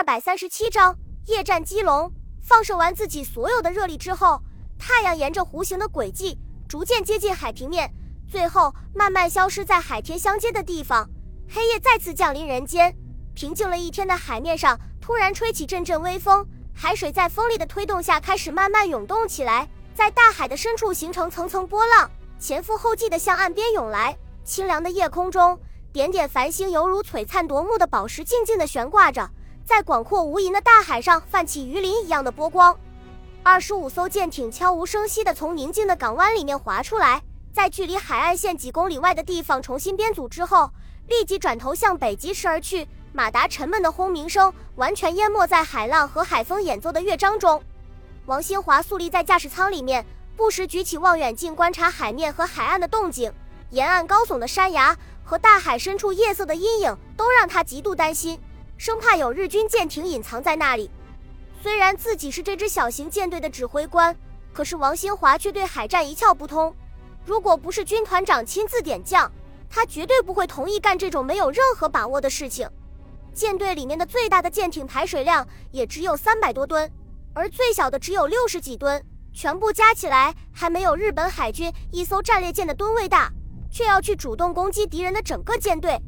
二百三十七章夜战基隆。放射完自己所有的热力之后，太阳沿着弧形的轨迹逐渐接近海平面，最后慢慢消失在海天相接的地方。黑夜再次降临人间，平静了一天的海面上突然吹起阵阵微风，海水在风力的推动下开始慢慢涌动起来，在大海的深处形成层层波浪，前赴后继地向岸边涌来。清凉的夜空中。点点繁星犹如璀璨夺目的宝石，静静地悬挂着，在广阔无垠的大海上泛起鱼鳞一样的波光。二十五艘舰艇悄无声息地从宁静的港湾里面划出来，在距离海岸线几公里外的地方重新编组之后，立即转头向北疾驰而去。马达沉闷的轰鸣声完全淹没在海浪和海风演奏的乐章中。王新华肃立在驾驶舱里面，不时举起望远镜观察海面和海岸的动静。沿岸高耸的山崖。和大海深处夜色的阴影都让他极度担心，生怕有日军舰艇隐藏在那里。虽然自己是这支小型舰队的指挥官，可是王新华却对海战一窍不通。如果不是军团长亲自点将，他绝对不会同意干这种没有任何把握的事情。舰队里面的最大的舰艇排水量也只有三百多吨，而最小的只有六十几吨，全部加起来还没有日本海军一艘战列舰的吨位大。却要去主动攻击敌人的整个舰队，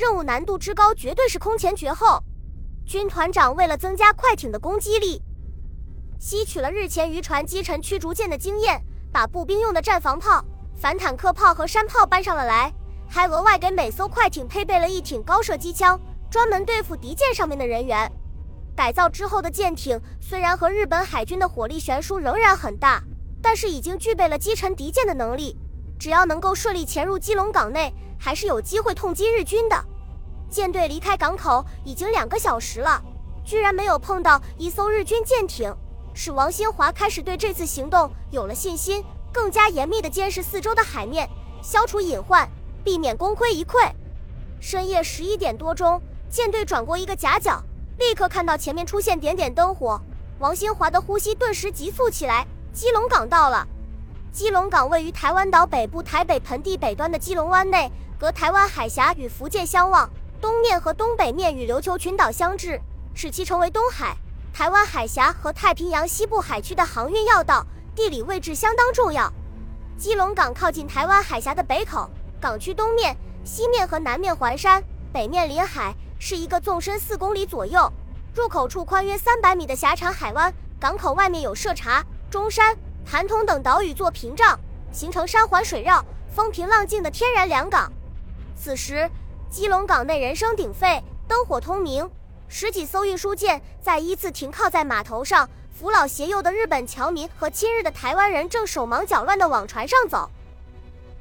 任务难度之高，绝对是空前绝后。军团长为了增加快艇的攻击力，吸取了日前渔船击沉驱逐舰的经验，把步兵用的战防炮、反坦克炮和山炮搬上了来，还额外给每艘快艇配备了一挺高射机枪，专门对付敌舰上面的人员。改造之后的舰艇虽然和日本海军的火力悬殊仍然很大，但是已经具备了击沉敌舰的能力。只要能够顺利潜入基隆港内，还是有机会痛击日军的。舰队离开港口已经两个小时了，居然没有碰到一艘日军舰艇，使王新华开始对这次行动有了信心，更加严密地监视四周的海面，消除隐患，避免功亏一篑。深夜十一点多钟，舰队转过一个夹角，立刻看到前面出现点点灯火，王新华的呼吸顿时急促起来。基隆港到了。基隆港位于台湾岛北部台北盆地北端的基隆湾内，隔台湾海峡与福建相望，东面和东北面与琉球群岛相峙，使其成为东海、台湾海峡和太平洋西部海区的航运要道，地理位置相当重要。基隆港靠近台湾海峡的北口，港区东面、西面和南面环山，北面临海，是一个纵深四公里左右、入口处宽约三百米的狭长海湾。港口外面有设茶、中山。盘通等岛屿做屏障，形成山环水绕、风平浪静的天然良港。此时，基隆港内人声鼎沸，灯火通明，十几艘运输舰在依次停靠在码头上。扶老携幼的日本侨民和亲日的台湾人正手忙脚乱地往船上走。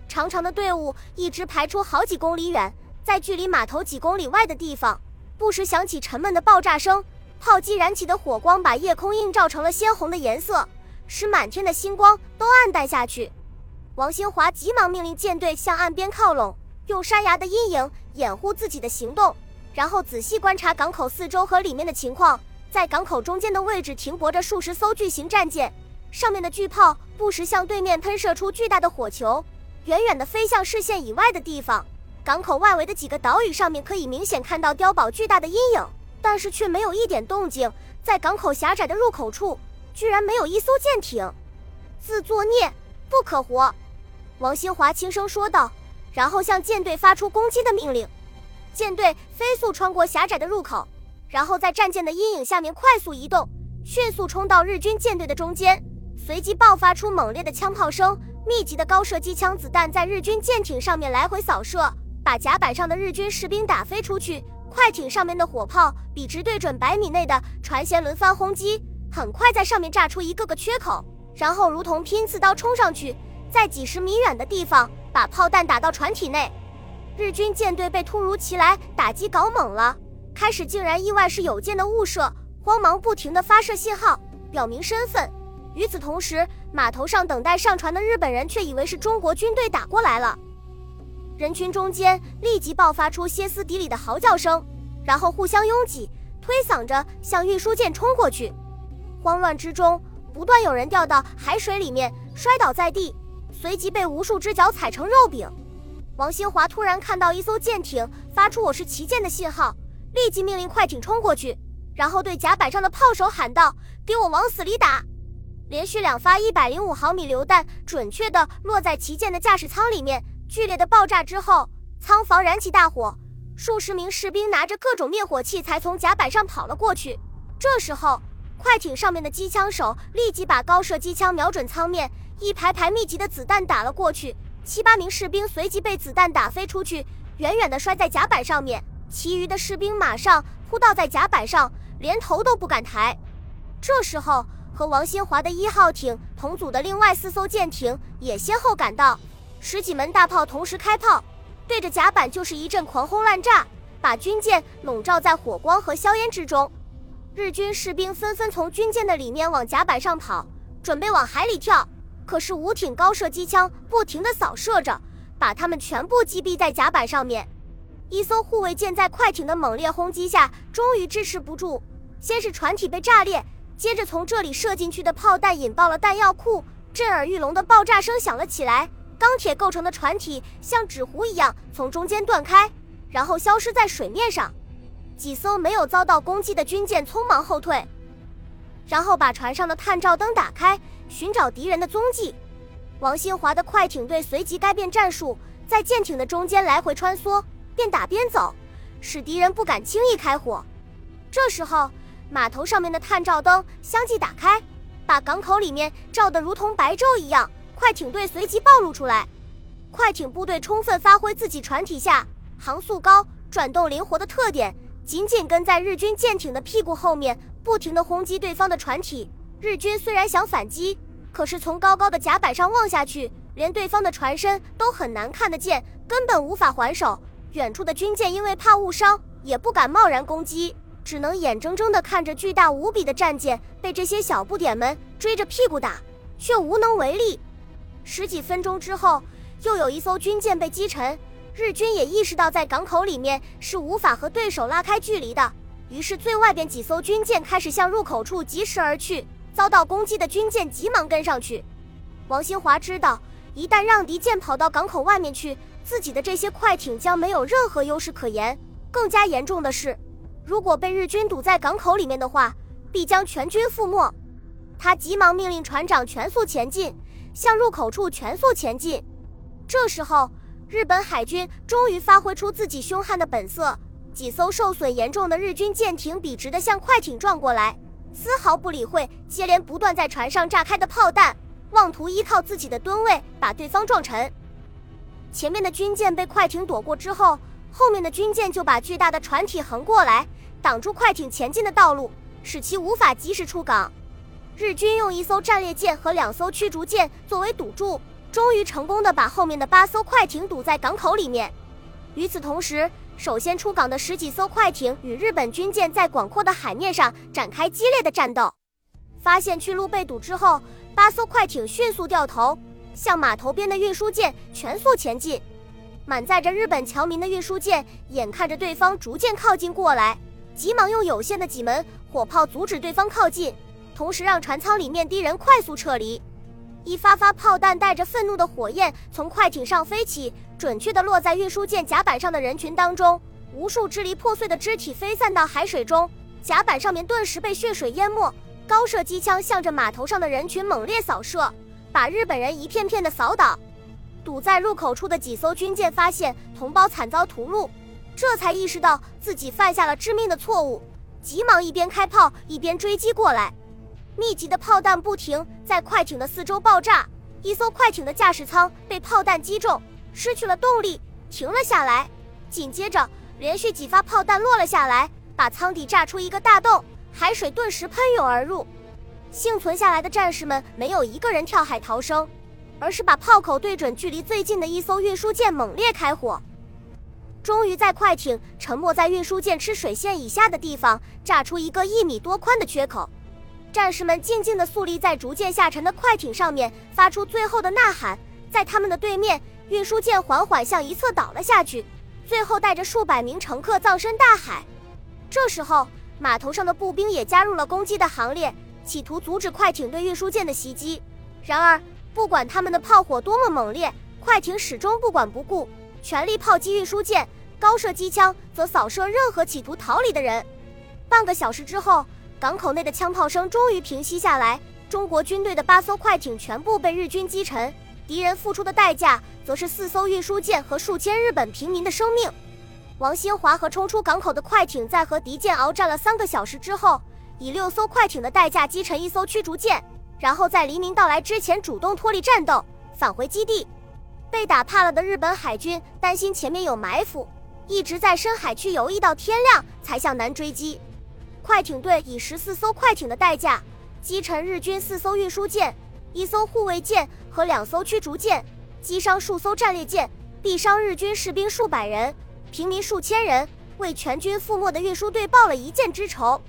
长长的队伍一直排出好几公里远，在距离码头几公里外的地方，不时响起沉闷的爆炸声，炮击燃起的火光把夜空映照成了鲜红的颜色。使满天的星光都暗淡下去。王新华急忙命令舰队向岸边靠拢，用山崖的阴影掩护自己的行动，然后仔细观察港口四周和里面的情况。在港口中间的位置停泊着数十艘巨型战舰，上面的巨炮不时向对面喷射出巨大的火球，远远地飞向视线以外的地方。港口外围的几个岛屿上面可以明显看到碉堡巨大的阴影，但是却没有一点动静。在港口狭窄的入口处。居然没有一艘舰艇，自作孽，不可活！王新华轻声说道，然后向舰队发出攻击的命令。舰队飞速穿过狭窄的入口，然后在战舰的阴影下面快速移动，迅速冲到日军舰队的中间。随即爆发出猛烈的枪炮声，密集的高射机枪子弹在日军舰艇上面来回扫射，把甲板上的日军士兵打飞出去。快艇上面的火炮笔直对准百米内的船舷轮番轰击。很快在上面炸出一个个缺口，然后如同拼刺刀冲上去，在几十米远的地方把炮弹打到船体内。日军舰队被突如其来打击搞懵了，开始竟然意外是有舰的误射，慌忙不停地发射信号表明身份。与此同时，码头上等待上船的日本人却以为是中国军队打过来了，人群中间立即爆发出歇斯底里的嚎叫声，然后互相拥挤，推搡着向运输舰冲过去。慌乱之中，不断有人掉到海水里面，摔倒在地，随即被无数只脚踩成肉饼。王新华突然看到一艘舰艇发出“我是旗舰”的信号，立即命令快艇冲过去，然后对甲板上的炮手喊道：“给我往死里打！”连续两发一百零五毫米榴弹准确地落在旗舰的驾驶舱里面，剧烈的爆炸之后，舱房燃起大火，数十名士兵拿着各种灭火器才从甲板上跑了过去。这时候，快艇上面的机枪手立即把高射机枪瞄准舱面，一排排密集的子弹打了过去，七八名士兵随即被子弹打飞出去，远远地摔在甲板上面，其余的士兵马上扑倒在甲板上，连头都不敢抬。这时候。和王新华的一号艇同组的另外四艘舰艇也先后赶到，十几门大炮同时开炮，对着甲板就是一阵狂轰滥炸，把军舰笼罩在火光和硝烟之中。日军士兵纷纷从军舰的里面往甲板上跑，准备往海里跳，可是五挺高射机枪不停地扫射着，把他们全部击毙在甲板上面。一艘护卫舰在快艇的猛烈轰击下，终于支持不住，先是船体被炸裂。接着，从这里射进去的炮弹引爆了弹药库，震耳欲聋的爆炸声响了起来。钢铁构成的船体像纸糊一样从中间断开，然后消失在水面上。几艘没有遭到攻击的军舰匆忙后退，然后把船上的探照灯打开，寻找敌人的踪迹。王新华的快艇队随即改变战术，在舰艇的中间来回穿梭，边打边走，使敌人不敢轻易开火。这时候。码头上面的探照灯相继打开，把港口里面照得如同白昼一样。快艇队随即暴露出来，快艇部队充分发挥自己船体下航速高、转动灵活的特点，紧紧跟在日军舰艇的屁股后面，不停地轰击对方的船体。日军虽然想反击，可是从高高的甲板上望下去，连对方的船身都很难看得见，根本无法还手。远处的军舰因为怕误伤，也不敢贸然攻击。只能眼睁睁地看着巨大无比的战舰被这些小不点们追着屁股打，却无能为力。十几分钟之后，又有一艘军舰被击沉。日军也意识到在港口里面是无法和对手拉开距离的，于是最外边几艘军舰开始向入口处疾驰而去。遭到攻击的军舰急忙跟上去。王新华知道，一旦让敌舰跑到港口外面去，自己的这些快艇将没有任何优势可言。更加严重的是。如果被日军堵在港口里面的话，必将全军覆没。他急忙命令船长全速前进，向入口处全速前进。这时候，日本海军终于发挥出自己凶悍的本色，几艘受损严重的日军舰艇笔直地向快艇撞过来，丝毫不理会接连不断在船上炸开的炮弹，妄图依靠自己的吨位把对方撞沉。前面的军舰被快艇躲过之后，后面的军舰就把巨大的船体横过来。挡住快艇前进的道路，使其无法及时出港。日军用一艘战列舰和两艘驱逐舰作为赌注，终于成功的把后面的八艘快艇堵在港口里面。与此同时，首先出港的十几艘快艇与日本军舰在广阔的海面上展开激烈的战斗。发现去路被堵之后，八艘快艇迅速掉头，向码头边的运输舰全速前进。满载着日本侨民的运输舰眼看着对方逐渐靠近过来。急忙用有限的几门火炮阻止对方靠近，同时让船舱里面敌人快速撤离。一发发炮弹带着愤怒的火焰从快艇上飞起，准确地落在运输舰甲板上的人群当中。无数支离破碎的肢体飞散到海水中，甲板上面顿时被血水淹没。高射机枪向着码头上的人群猛烈扫射，把日本人一片片的扫倒。堵在入口处的几艘军舰发现同胞惨遭屠戮。这才意识到自己犯下了致命的错误，急忙一边开炮一边追击过来。密集的炮弹不停在快艇的四周爆炸，一艘快艇的驾驶舱被炮弹击中，失去了动力，停了下来。紧接着，连续几发炮弹落了下来，把舱底炸出一个大洞，海水顿时喷涌而入。幸存下来的战士们没有一个人跳海逃生，而是把炮口对准距离最近的一艘运输舰，猛烈开火。终于在快艇沉没在运输舰吃水线以下的地方炸出一个一米多宽的缺口，战士们静静地肃立在逐渐下沉的快艇上面，发出最后的呐喊。在他们的对面，运输舰缓缓向一侧倒了下去，最后带着数百名乘客葬身大海。这时候，码头上的步兵也加入了攻击的行列，企图阻止快艇对运输舰的袭击。然而，不管他们的炮火多么猛烈，快艇始终不管不顾。全力炮击运输舰，高射机枪则扫射任何企图逃离的人。半个小时之后，港口内的枪炮声终于平息下来。中国军队的八艘快艇全部被日军击沉，敌人付出的代价则是四艘运输舰和数千日本平民的生命。王新华和冲出港口的快艇在和敌舰鏖战了三个小时之后，以六艘快艇的代价击沉一艘驱逐舰，然后在黎明到来之前主动脱离战斗，返回基地。被打怕了的日本海军担心前面有埋伏，一直在深海区游弋到天亮才向南追击。快艇队以十四艘快艇的代价。击沉日军四艘运输舰、一艘护卫舰和两艘驱逐舰，击伤数艘战列舰，毙伤日军士兵数百人、平民数千人，为全军覆没的运输队报了一箭之仇。